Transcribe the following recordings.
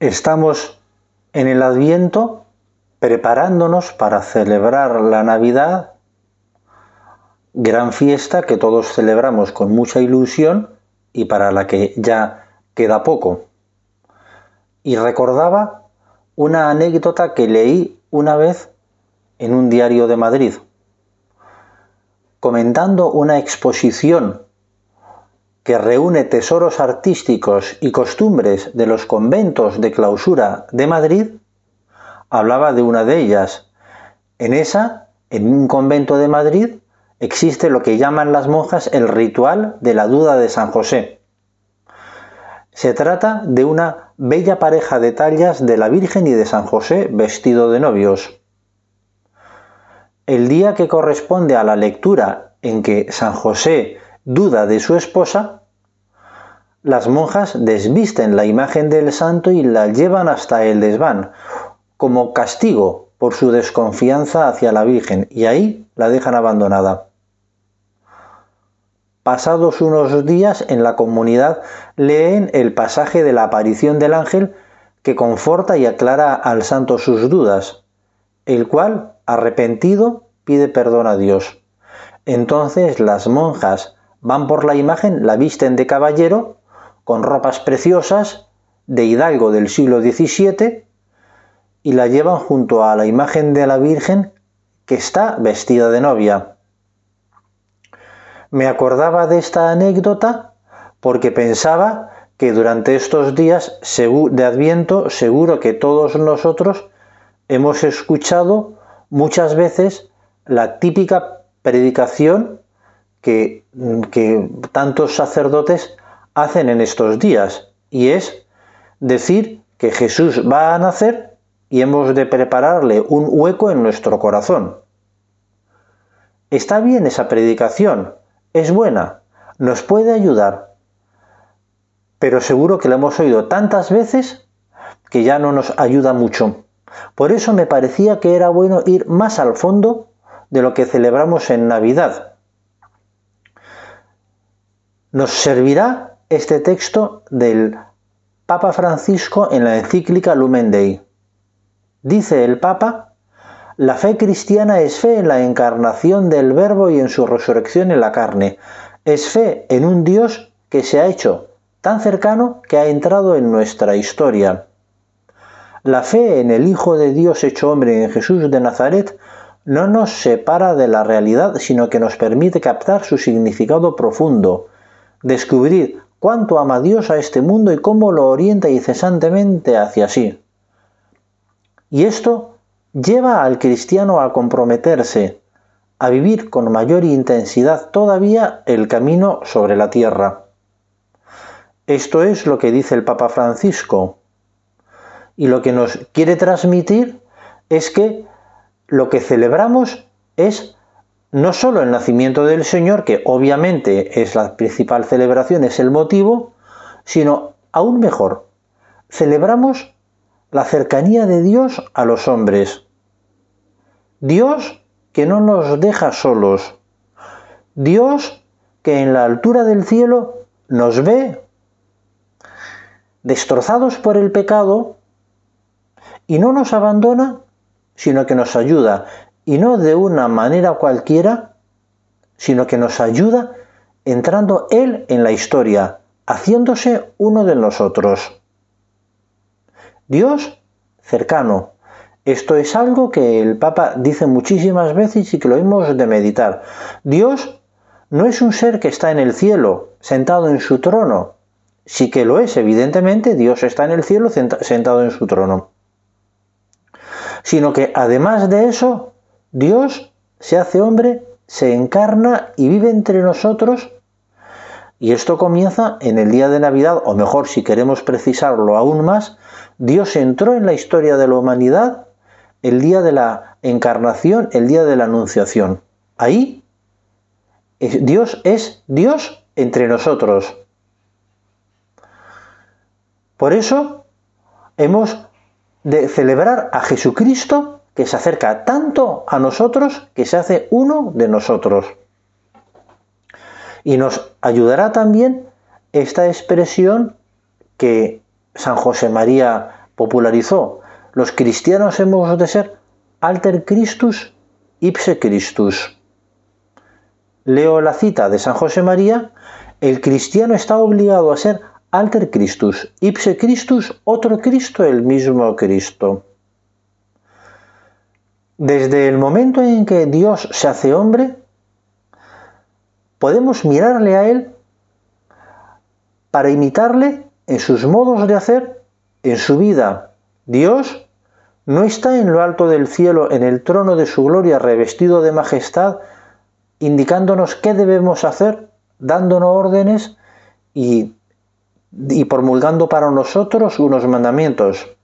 Estamos en el Adviento preparándonos para celebrar la Navidad, gran fiesta que todos celebramos con mucha ilusión y para la que ya queda poco. Y recordaba una anécdota que leí una vez en un diario de Madrid, comentando una exposición que reúne tesoros artísticos y costumbres de los conventos de clausura de Madrid, hablaba de una de ellas. En esa, en un convento de Madrid, existe lo que llaman las monjas el ritual de la duda de San José. Se trata de una bella pareja de tallas de la Virgen y de San José vestido de novios. El día que corresponde a la lectura en que San José duda de su esposa, las monjas desvisten la imagen del santo y la llevan hasta el desván, como castigo por su desconfianza hacia la Virgen, y ahí la dejan abandonada. Pasados unos días en la comunidad leen el pasaje de la aparición del ángel que conforta y aclara al santo sus dudas, el cual, arrepentido, pide perdón a Dios. Entonces las monjas van por la imagen, la visten de caballero, con ropas preciosas, de hidalgo del siglo XVII, y la llevan junto a la imagen de la Virgen que está vestida de novia. Me acordaba de esta anécdota porque pensaba que durante estos días de Adviento seguro que todos nosotros hemos escuchado muchas veces la típica predicación que, que tantos sacerdotes hacen en estos días, y es decir que Jesús va a nacer y hemos de prepararle un hueco en nuestro corazón. Está bien esa predicación, es buena, nos puede ayudar, pero seguro que la hemos oído tantas veces que ya no nos ayuda mucho. Por eso me parecía que era bueno ir más al fondo de lo que celebramos en Navidad. Nos servirá este texto del Papa Francisco en la encíclica Lumen Dei. Dice el Papa, la fe cristiana es fe en la encarnación del Verbo y en su resurrección en la carne. Es fe en un Dios que se ha hecho tan cercano que ha entrado en nuestra historia. La fe en el Hijo de Dios hecho hombre en Jesús de Nazaret no nos separa de la realidad, sino que nos permite captar su significado profundo, descubrir cuánto ama Dios a este mundo y cómo lo orienta incesantemente hacia sí. Y esto lleva al cristiano a comprometerse, a vivir con mayor intensidad todavía el camino sobre la tierra. Esto es lo que dice el Papa Francisco. Y lo que nos quiere transmitir es que lo que celebramos es no solo el nacimiento del Señor, que obviamente es la principal celebración, es el motivo, sino aún mejor, celebramos la cercanía de Dios a los hombres. Dios que no nos deja solos. Dios que en la altura del cielo nos ve destrozados por el pecado y no nos abandona, sino que nos ayuda y no de una manera cualquiera, sino que nos ayuda entrando Él en la historia, haciéndose uno de nosotros. Dios cercano. Esto es algo que el Papa dice muchísimas veces y que lo hemos de meditar. Dios no es un ser que está en el cielo, sentado en su trono. Sí que lo es, evidentemente, Dios está en el cielo sentado en su trono. Sino que además de eso, Dios se hace hombre, se encarna y vive entre nosotros. Y esto comienza en el día de Navidad, o mejor, si queremos precisarlo aún más, Dios entró en la historia de la humanidad el día de la encarnación, el día de la anunciación. Ahí Dios es Dios entre nosotros. Por eso hemos de celebrar a Jesucristo que se acerca tanto a nosotros que se hace uno de nosotros. Y nos ayudará también esta expresión que San José María popularizó. Los cristianos hemos de ser alter Christus ipse Christus. Leo la cita de San José María, el cristiano está obligado a ser alter Christus, ipse Christus, otro Cristo, el mismo Cristo. Desde el momento en que Dios se hace hombre, podemos mirarle a Él para imitarle en sus modos de hacer, en su vida. Dios no está en lo alto del cielo, en el trono de su gloria, revestido de majestad, indicándonos qué debemos hacer, dándonos órdenes y, promulgando para nosotros unos mandamientos.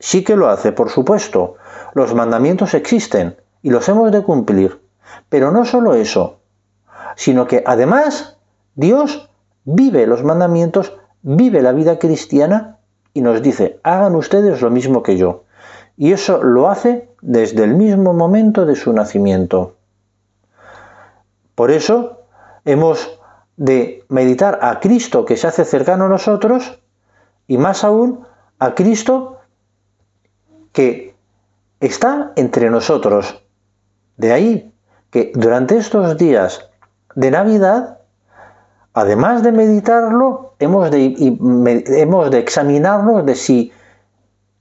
Sí que lo hace, por supuesto. Los mandamientos existen y los hemos de cumplir. Pero no solo eso, sino que además Dios vive los mandamientos, vive la vida cristiana y nos dice, hagan ustedes lo mismo que yo. Y eso lo hace desde el mismo momento de su nacimiento. Por eso hemos de meditar a Cristo que se hace cercano a nosotros y más aún a Cristo que está entre nosotros. De ahí que durante estos días de Navidad, además de meditarlo, hemos de, hemos de examinarnos de si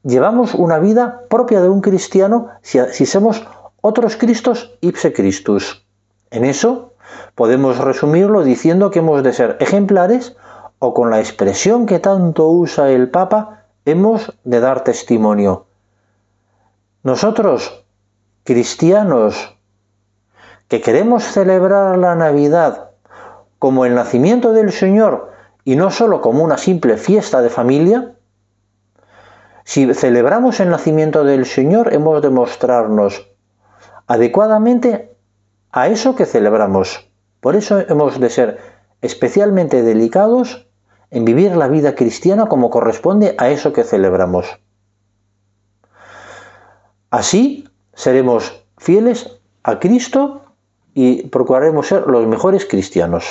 llevamos una vida propia de un cristiano, si, si somos otros Cristos ipse Christus. En eso podemos resumirlo diciendo que hemos de ser ejemplares o con la expresión que tanto usa el Papa, hemos de dar testimonio. Nosotros, cristianos, que queremos celebrar la Navidad como el nacimiento del Señor y no solo como una simple fiesta de familia, si celebramos el nacimiento del Señor hemos de mostrarnos adecuadamente a eso que celebramos. Por eso hemos de ser especialmente delicados en vivir la vida cristiana como corresponde a eso que celebramos. Así seremos fieles a Cristo y procuraremos ser los mejores cristianos.